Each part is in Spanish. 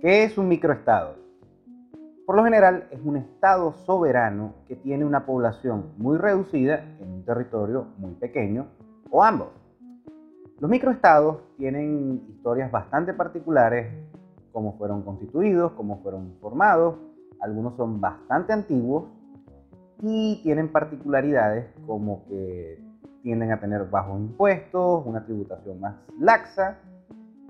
¿Qué es un microestado? Por lo general es un estado soberano que tiene una población muy reducida en un territorio muy pequeño o ambos. Los microestados tienen historias bastante particulares, cómo fueron constituidos, cómo fueron formados, algunos son bastante antiguos y tienen particularidades como que tienden a tener bajos impuestos, una tributación más laxa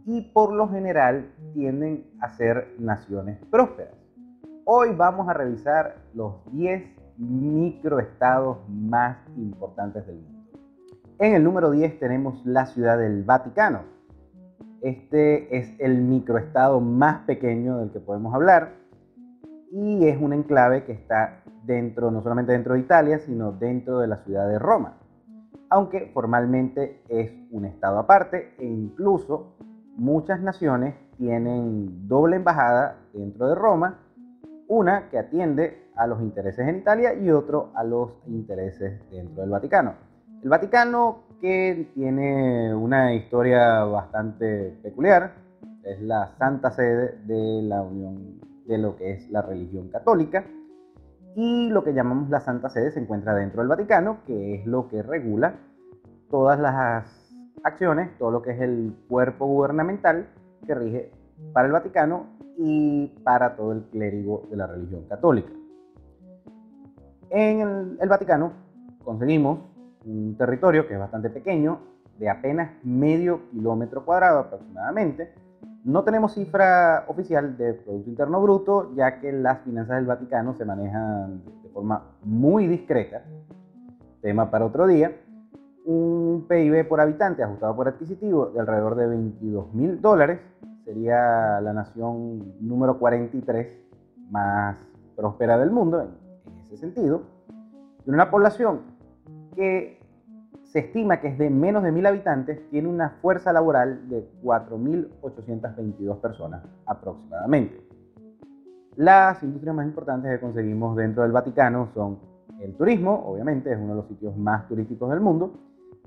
y por lo general tienden a ser naciones prósperas. Hoy vamos a revisar los 10 microestados más importantes del mundo. En el número 10 tenemos la ciudad del Vaticano. Este es el microestado más pequeño del que podemos hablar y es un enclave que está dentro, no solamente dentro de Italia, sino dentro de la ciudad de Roma. Aunque formalmente es un estado aparte e incluso muchas naciones tienen doble embajada dentro de Roma, una que atiende a los intereses en Italia y otro a los intereses dentro del Vaticano. El Vaticano que tiene una historia bastante peculiar, es la santa sede de la Unión de lo que es la religión católica. Y lo que llamamos la Santa Sede se encuentra dentro del Vaticano, que es lo que regula todas las acciones, todo lo que es el cuerpo gubernamental que rige para el Vaticano y para todo el clérigo de la religión católica. En el, el Vaticano conseguimos un territorio que es bastante pequeño, de apenas medio kilómetro cuadrado aproximadamente, no tenemos cifra oficial de Producto Interno Bruto, ya que las finanzas del Vaticano se manejan de forma muy discreta. Tema para otro día. Un PIB por habitante ajustado por adquisitivo de alrededor de 22 mil dólares. Sería la nación número 43 más próspera del mundo en, ese sentido. Y una población que se estima que es de menos de mil habitantes, tiene una fuerza laboral de 4.822 personas aproximadamente. Las industrias más importantes que conseguimos dentro del Vaticano son el turismo, obviamente es uno de los sitios más turísticos del mundo,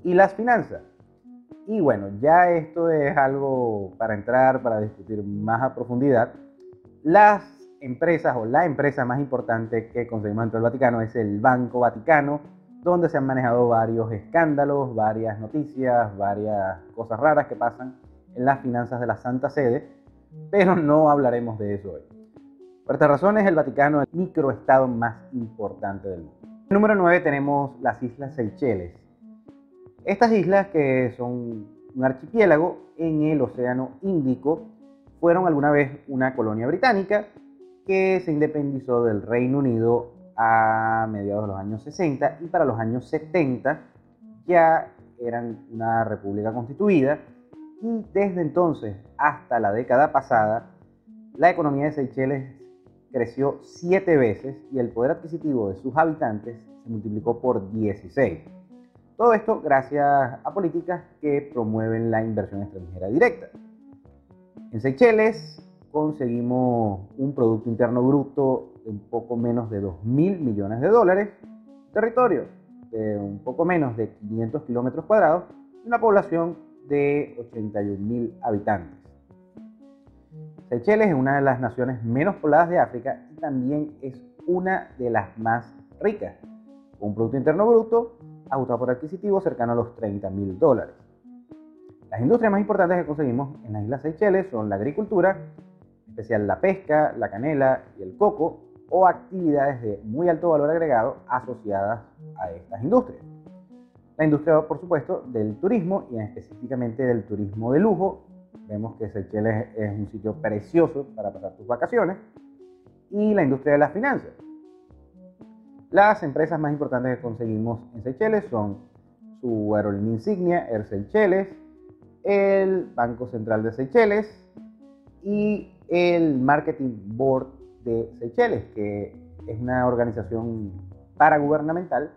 y las finanzas. Y bueno, ya esto es algo para entrar, para discutir más a profundidad. Las empresas o la empresa más importante que conseguimos dentro del Vaticano es el Banco Vaticano, donde se han manejado varios escándalos, varias noticias, varias cosas raras que pasan en las finanzas de la Santa Sede, pero no hablaremos de eso hoy. Por estas razones, el Vaticano es el microestado más importante del mundo. Número 9 tenemos las Islas Seychelles. Estas islas, que son un archipiélago en el Océano Índico, fueron alguna vez una colonia británica que se independizó del Reino Unido a mediados de los años 60 y para los años 70 ya eran una república constituida y desde entonces hasta la década pasada la economía de Seychelles creció siete veces y el poder adquisitivo de sus habitantes se multiplicó por 16. Todo esto gracias a políticas que promueven la inversión extranjera directa. En Seychelles conseguimos un Producto Interno Bruto un poco menos de 2 mil millones de dólares, territorio de un poco menos de 500 kilómetros cuadrados y una población de 81 mil habitantes. Seychelles es una de las naciones menos pobladas de África y también es una de las más ricas, con un Producto Interno Bruto ajustado por adquisitivo cercano a los 30 mil dólares. Las industrias más importantes que conseguimos en las Islas Seychelles son la agricultura, en especial la pesca, la canela y el coco, o actividades de muy alto valor agregado asociadas a estas industrias. La industria, por supuesto, del turismo y específicamente del turismo de lujo. Vemos que Seychelles es un sitio precioso para pasar tus vacaciones. Y la industria de las finanzas. Las empresas más importantes que conseguimos en Seychelles son su aerolínea insignia, Air Seychelles, el Banco Central de Seychelles y el Marketing Board de Seychelles, que es una organización paragubernamental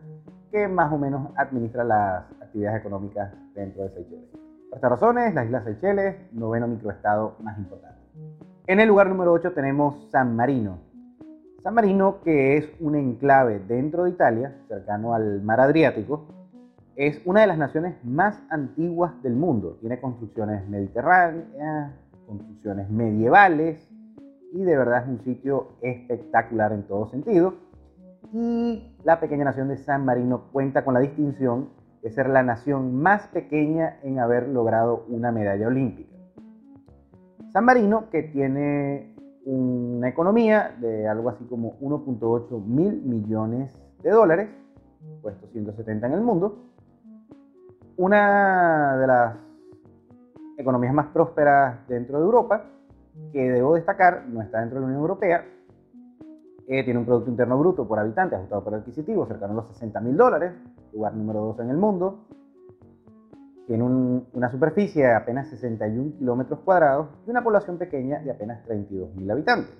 que más o menos administra las actividades económicas dentro de Seychelles. Por estas razones, las Islas Seychelles, noveno microestado más importante. En el lugar número 8 tenemos San Marino. San Marino, que es un enclave dentro de Italia, cercano al mar Adriático, es una de las naciones más antiguas del mundo. Tiene construcciones mediterráneas, construcciones medievales, y de verdad es un sitio espectacular en todo sentido. Y la pequeña nación de San Marino cuenta con la distinción de ser la nación más pequeña en haber logrado una medalla olímpica. San Marino, que tiene una economía de algo así como 1.8 mil millones de dólares, puesto 170 en el mundo, una de las economías más prósperas dentro de Europa, que debo destacar, no está dentro de la Unión Europea, eh, tiene un Producto Interno Bruto por habitante ajustado por adquisitivo cercano a los 60 mil dólares, lugar número 2 en el mundo, tiene una superficie de apenas 61 kilómetros cuadrados y una población pequeña de apenas 32 mil habitantes.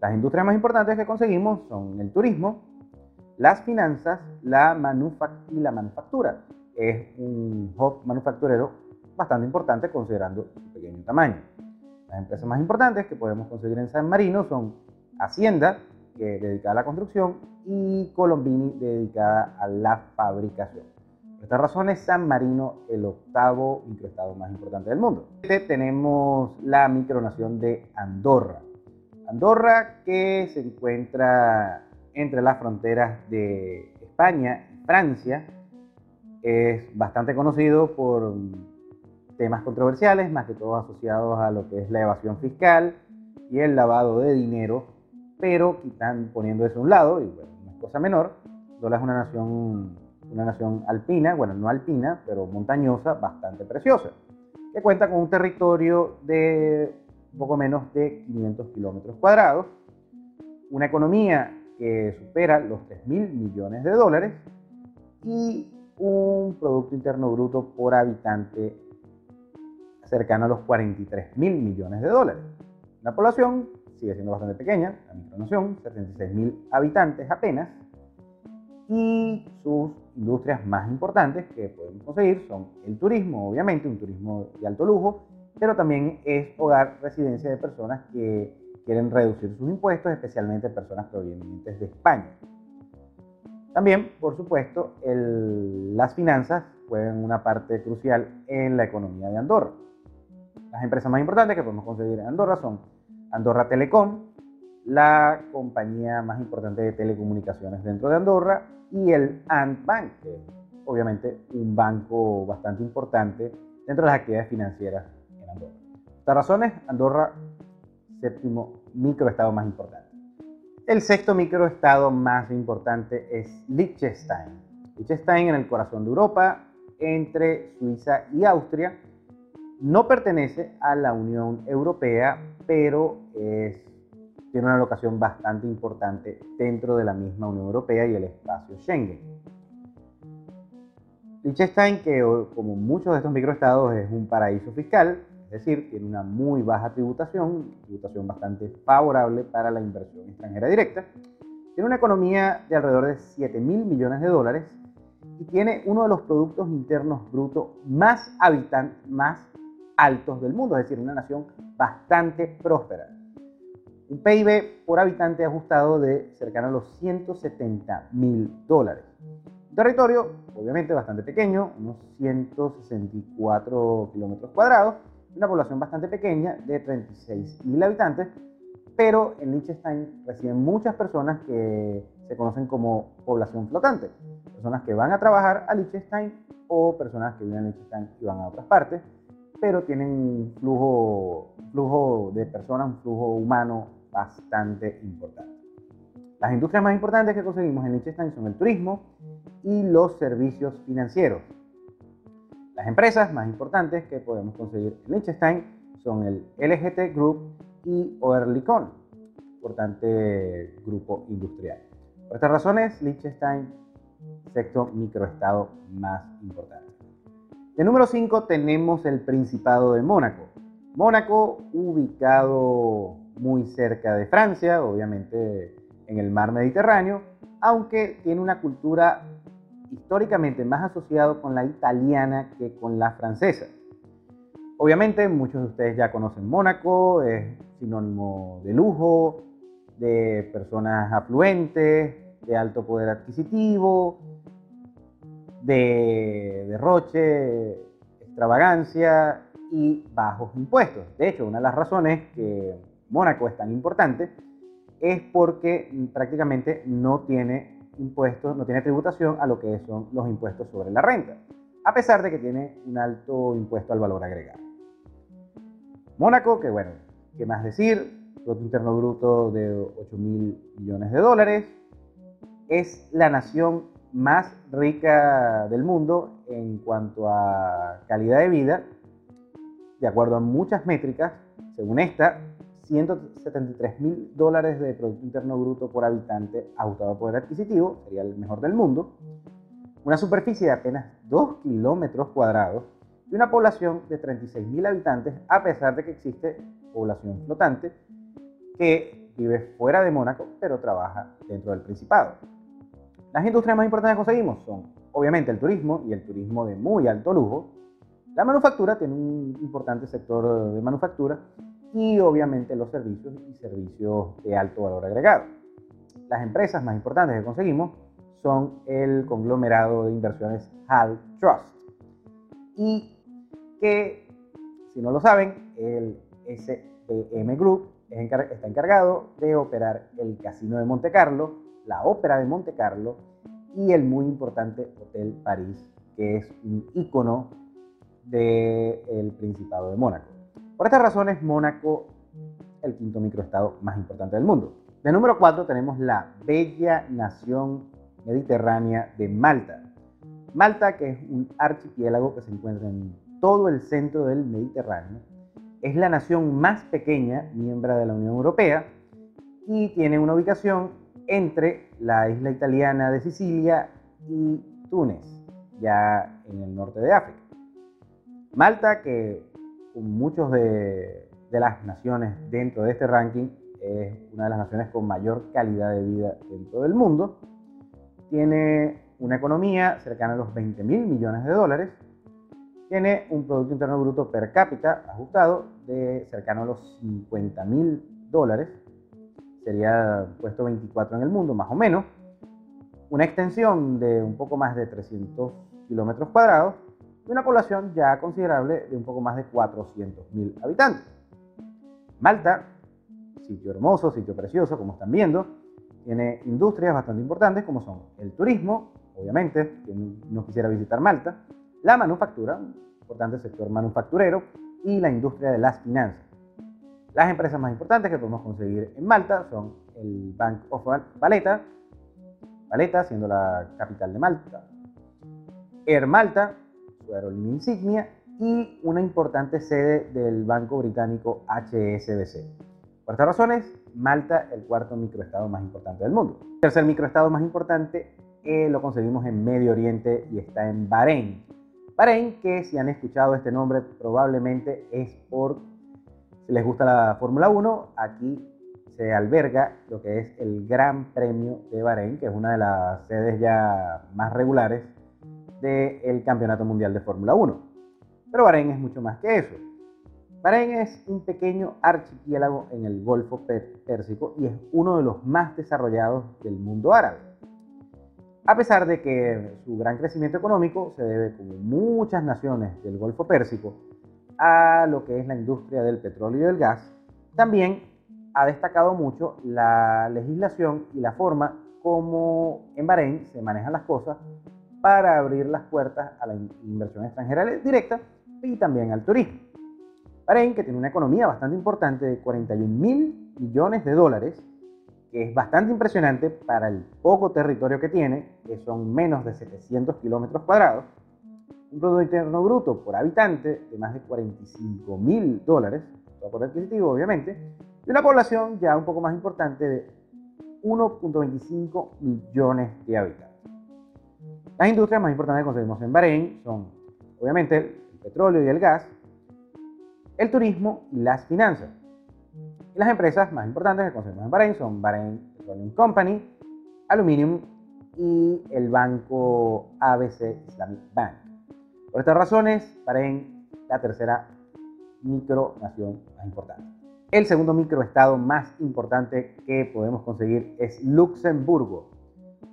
Las industrias más importantes que conseguimos son el turismo, las finanzas la y la manufactura. Es un hub manufacturero bastante importante considerando su pequeño tamaño. Las empresas más importantes que podemos conseguir en San Marino son Hacienda, que es dedicada a la construcción, y Colombini, dedicada a la fabricación. Por estas razones, San Marino, el octavo microestado más importante del mundo. Tenemos la micronación de Andorra. Andorra que se encuentra entre las fronteras de España y Francia, es bastante conocido por temas controversiales, más que todo asociados a lo que es la evasión fiscal y el lavado de dinero, pero quitan, poniendo eso a un lado, y bueno, no es cosa menor, Andorra es una nación, una nación alpina, bueno, no alpina, pero montañosa, bastante preciosa, que cuenta con un territorio de poco menos de 500 kilómetros cuadrados, una economía que supera los 3 mil millones de dólares y un Producto Interno Bruto por habitante cercano a los 43 mil millones de dólares. La población sigue siendo bastante pequeña, la micronación, 76 mil habitantes apenas, y sus industrias más importantes que podemos conseguir son el turismo, obviamente, un turismo de alto lujo, pero también es hogar, residencia de personas que quieren reducir sus impuestos, especialmente personas provenientes de España. También, por supuesto, las finanzas juegan una parte crucial en la economía de Andorra. Las empresas más importantes que podemos conseguir en Andorra son Andorra Telecom, la compañía más importante de telecomunicaciones dentro de Andorra, y el Ant Bank, que es obviamente un banco bastante importante dentro de las actividades financieras en Andorra. Estas razones, Andorra séptimo microestado más importante. El sexto microestado más importante es Liechtenstein. Liechtenstein en el corazón de Europa, entre Suiza y Austria. No pertenece a la Unión Europea, pero tiene una locación bastante importante dentro de la misma Unión Europea y el espacio Schengen. Liechtenstein, que como muchos de estos microestados es un paraíso fiscal, es decir, tiene una muy baja tributación, tributación bastante favorable para la inversión extranjera directa. Tiene una economía de alrededor de 7 mil millones de dólares y tiene uno de los productos internos brutos más, más altos del mundo, es decir, una nación bastante próspera. Un PIB por habitante ajustado de cercano a los 170 mil dólares. Un territorio, obviamente, bastante pequeño, unos 164 kilómetros cuadrados, una población bastante pequeña de 36.000 habitantes, pero en Liechtenstein residen muchas personas que se conocen como población flotante, personas que van a trabajar a Liechtenstein o personas que viven en Liechtenstein y van a otras partes, pero tienen un flujo, flujo de personas, un flujo humano bastante importante. Las industrias más importantes que conseguimos en Liechtenstein son el turismo y los servicios financieros. Las empresas más importantes que podemos conseguir en Liechtenstein son el LGT Group y Oerlikon, importante grupo industrial. Por estas razones, Liechtenstein, sexto microestado más importante. De número 5 tenemos el Principado de Mónaco. Mónaco, ubicado muy cerca de Francia, obviamente en el mar Mediterráneo, aunque tiene una cultura históricamente más asociado con la italiana que con la francesa. Obviamente muchos de ustedes ya conocen Mónaco, es sinónimo de lujo, de personas afluentes, de alto poder adquisitivo, de derroche, extravagancia y bajos impuestos. De hecho, una de las razones que Mónaco es tan importante es porque prácticamente no tiene impuestos, no tiene tributación a lo que son los impuestos sobre la renta, a pesar de que tiene un alto impuesto al valor agregado. Mónaco, que bueno, ¿qué más decir? Producto Interno Bruto de 8 mil millones de dólares, es la nación más rica del mundo en cuanto a calidad de vida, de acuerdo a muchas métricas, según esta, 173 mil dólares de Producto Interno Bruto por habitante ajustado a poder adquisitivo, sería el mejor del mundo, una superficie de apenas 2 kilómetros cuadrados y una población de 36 mil habitantes, a pesar de que existe población flotante que vive fuera de Mónaco, pero trabaja dentro del Principado. Las industrias más importantes que conseguimos son, obviamente, el turismo y el turismo de muy alto lujo. La manufactura tiene un importante sector de manufactura y, obviamente, los servicios y servicios de alto valor agregado. Las empresas más importantes que conseguimos son el conglomerado de inversiones HAL Trust y que, si no lo saben, el SPM Group está encargado de operar el Casino de Monte Carlo, la Ópera de Monte Carlo y el muy importante Hotel París, que es un ícono del Principado de Mónaco. Por estas razones, Mónaco, el quinto microestado más importante del mundo. De número 4 tenemos la bella nación mediterránea de Malta. Malta, que es un archipiélago que se encuentra en todo el centro del Mediterráneo, es la nación más pequeña miembro de la Unión Europea y tiene una ubicación entre la isla italiana de Sicilia y Túnez, ya en el norte de África. Malta, que muchos de, de las naciones dentro de este ranking es una de las naciones con mayor calidad de vida dentro del mundo, tiene una economía cercana a los 20 mil millones de dólares. Tiene un Producto Interno Bruto per cápita ajustado de cercano a los 50 mil dólares, sería puesto 24 en el mundo más o menos, una extensión de un poco más de 300 kilómetros cuadrados y una población ya considerable de un poco más de 400 mil habitantes. Malta, sitio hermoso, sitio precioso, como están viendo, tiene industrias bastante importantes como son el turismo, obviamente, quien no quisiera visitar Malta, la manufactura, un importante sector manufacturero, y la industria de las finanzas. Las empresas más importantes que podemos conseguir en Malta son el Bank of Valletta, Valletta siendo la capital de Malta, Air Malta, su aerolínea insignia, y una importante sede del banco británico HSBC. Por estas razones, Malta, el cuarto microestado más importante del mundo. El tercer microestado más importante eh, lo conseguimos en Medio Oriente y está en Bahrein. Bahrein, que si han escuchado este nombre probablemente es por, si les gusta la Fórmula 1, aquí se alberga lo que es el Gran Premio de Bahrein, que es una de las sedes ya más regulares del Campeonato Mundial de Fórmula 1. Pero Bahrein es mucho más que eso. Bahrein es un pequeño archipiélago en el Golfo Pérsico y es uno de los más desarrollados del mundo árabe a pesar de que su gran crecimiento económico se debe, como muchas naciones del Golfo Pérsico, a lo que es la industria del petróleo y del gas, también ha destacado mucho la legislación y la forma como en Bahrein se manejan las cosas para abrir las puertas a la inversión extranjera directa y también al turismo. Bahrein, que tiene una economía bastante importante de 41 mil millones de dólares, que es bastante impresionante para el poco territorio que tiene, que son menos de 700 kilómetros cuadrados, un Producto Interno Bruto por habitante de más de 45 mil dólares, por adquisitivo obviamente, y una población ya un poco más importante de 1.25 millones de habitantes. Las industrias más importantes que conseguimos en Bahrein son obviamente el petróleo y el gas, el turismo y las finanzas. Y las empresas más importantes que conseguimos en Bahrein son Bahrein Petroleum Company, Aluminium y el banco ABC Islamic Bank. Por estas razones, Bahrein la tercera micronación más importante. El segundo microestado más importante que podemos conseguir es Luxemburgo.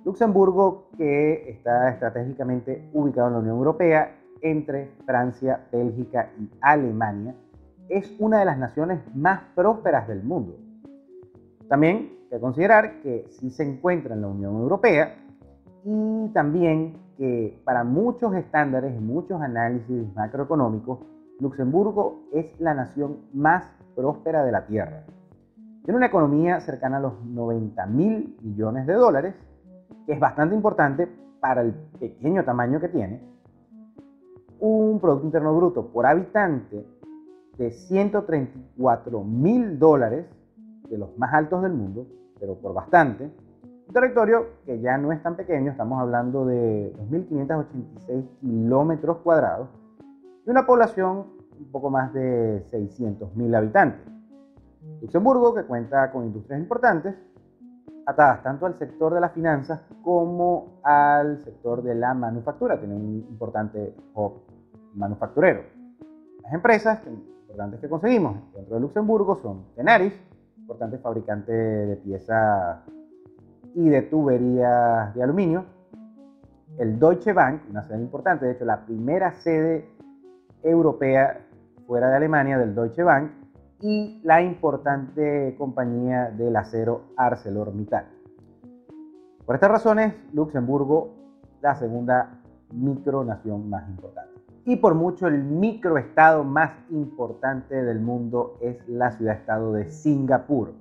Luxemburgo que está estratégicamente ubicado en la Unión Europea entre Francia, Bélgica y Alemania es una de las naciones más prósperas del mundo. También hay que considerar que sí se encuentra en la Unión Europea y también que para muchos estándares y muchos análisis macroeconómicos, Luxemburgo es la nación más próspera de la Tierra. Tiene una economía cercana a los 90 mil millones de dólares, que es bastante importante para el pequeño tamaño que tiene. Un Producto Interno Bruto por habitante de 134 mil dólares, de los más altos del mundo, pero por bastante. Un territorio que ya no es tan pequeño, estamos hablando de 2.586 kilómetros cuadrados y una población un poco más de 600.000 habitantes. Luxemburgo, que cuenta con industrias importantes, atadas tanto al sector de las finanzas como al sector de la manufactura, tiene un importante hub manufacturero. Las empresas importantes que conseguimos dentro de Luxemburgo son Tenaris, importante fabricante de piezas y de tuberías de aluminio, el Deutsche Bank, una sede importante, de hecho la primera sede europea fuera de Alemania del Deutsche Bank, y la importante compañía del acero ArcelorMittal. Por estas razones, Luxemburgo, la segunda micronación más importante. Y por mucho el microestado más importante del mundo es la ciudad-estado de Singapur.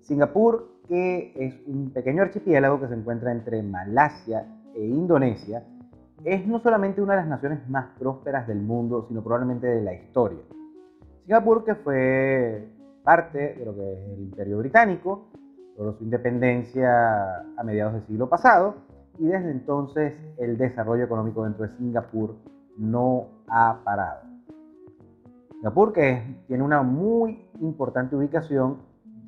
Singapur, que es un pequeño archipiélago que se encuentra entre Malasia e Indonesia, es no solamente una de las naciones más prósperas del mundo, sino probablemente de la historia. Singapur, que fue parte de lo que es el Imperio Británico, logró su independencia a mediados del siglo pasado y desde entonces el desarrollo económico dentro de Singapur no ha parado. Singapur, que tiene una muy importante ubicación,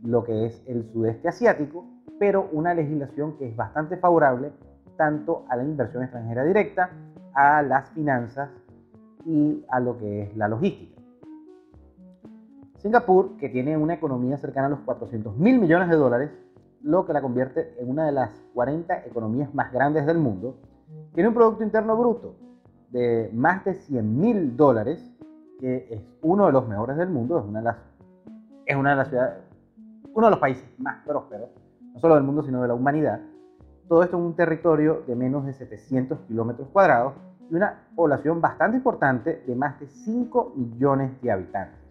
lo que es el sudeste asiático, pero una legislación que es bastante favorable tanto a la inversión extranjera directa, a las finanzas y a lo que es la logística. Singapur, que tiene una economía cercana a los 400 mil millones de dólares, lo que la convierte en una de las 40 economías más grandes del mundo, tiene un Producto Interno Bruto de más de 100 mil dólares, que es uno de los mejores del mundo, es una de las, es una de las ciudades, uno de los países más prósperos, no solo del mundo, sino de la humanidad. Todo esto en un territorio de menos de 700 kilómetros cuadrados y una población bastante importante de más de 5 millones de habitantes.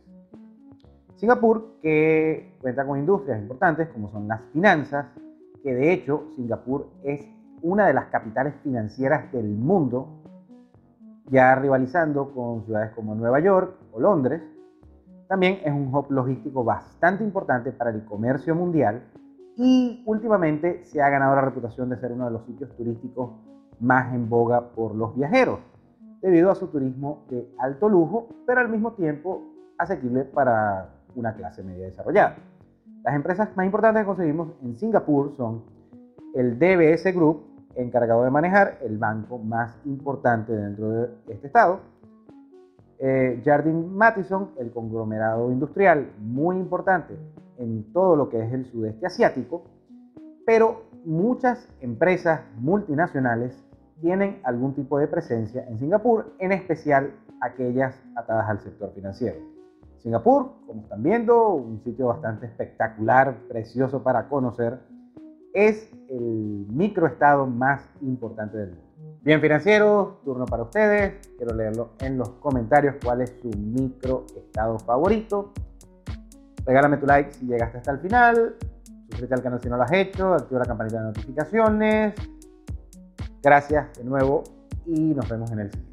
Singapur, que cuenta con industrias importantes como son las finanzas, que de hecho Singapur es una de las capitales financieras del mundo ya rivalizando con ciudades como Nueva York o Londres. También es un hub logístico bastante importante para el comercio mundial y últimamente se ha ganado la reputación de ser uno de los sitios turísticos más en boga por los viajeros, debido a su turismo de alto lujo, pero al mismo tiempo asequible para una clase media desarrollada. Las empresas más importantes que conseguimos en Singapur son el DBS Group, encargado de manejar el banco más importante dentro de este estado. Eh, Jardine Matheson, el conglomerado industrial muy importante en todo lo que es el sudeste asiático, pero muchas empresas multinacionales tienen algún tipo de presencia en Singapur, en especial aquellas atadas al sector financiero. Singapur, como están viendo, un sitio bastante espectacular, precioso para conocer, es el microestado más importante del mundo. Bien financieros, turno para ustedes. Quiero leerlo en los comentarios cuál es su microestado favorito. Regálame tu like si llegaste hasta el final. Suscríbete al canal si no lo has hecho. Activa la campanita de notificaciones. Gracias de nuevo y nos vemos en el siguiente.